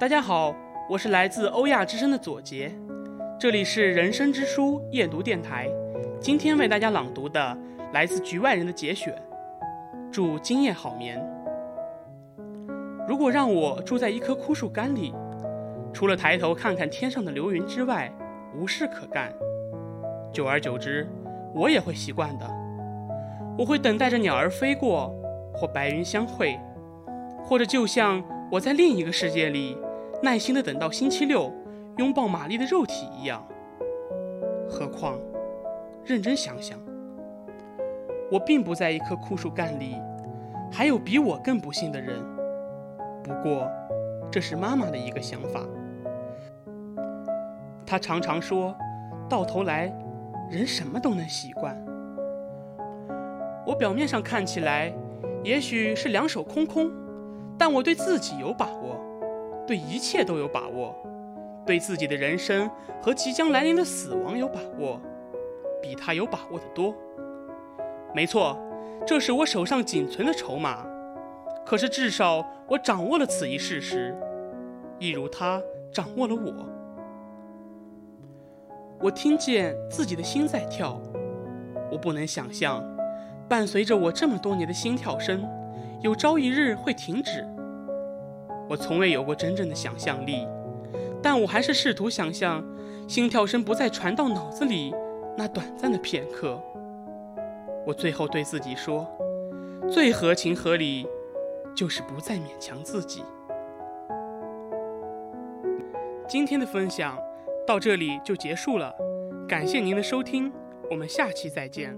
大家好，我是来自欧亚之声的左杰，这里是人生之书夜读电台。今天为大家朗读的来自局外人的节选，祝今夜好眠。如果让我住在一棵枯树干里，除了抬头看看天上的流云之外，无事可干。久而久之，我也会习惯的。我会等待着鸟儿飞过，或白云相会，或者就像我在另一个世界里，耐心的等到星期六，拥抱玛丽的肉体一样。何况，认真想想，我并不在一棵枯树干里，还有比我更不幸的人。不过，这是妈妈的一个想法。她常常说，到头来，人什么都能习惯。我表面上看起来，也许是两手空空，但我对自己有把握，对一切都有把握，对自己的人生和即将来临的死亡有把握，比他有把握的多。没错，这是我手上仅存的筹码。可是至少我掌握了此一事实，一如他掌握了我。我听见自己的心在跳，我不能想象。伴随着我这么多年的心跳声，有朝一日会停止。我从未有过真正的想象力，但我还是试图想象心跳声不再传到脑子里那短暂的片刻。我最后对自己说：最合情合理，就是不再勉强自己。今天的分享到这里就结束了，感谢您的收听，我们下期再见。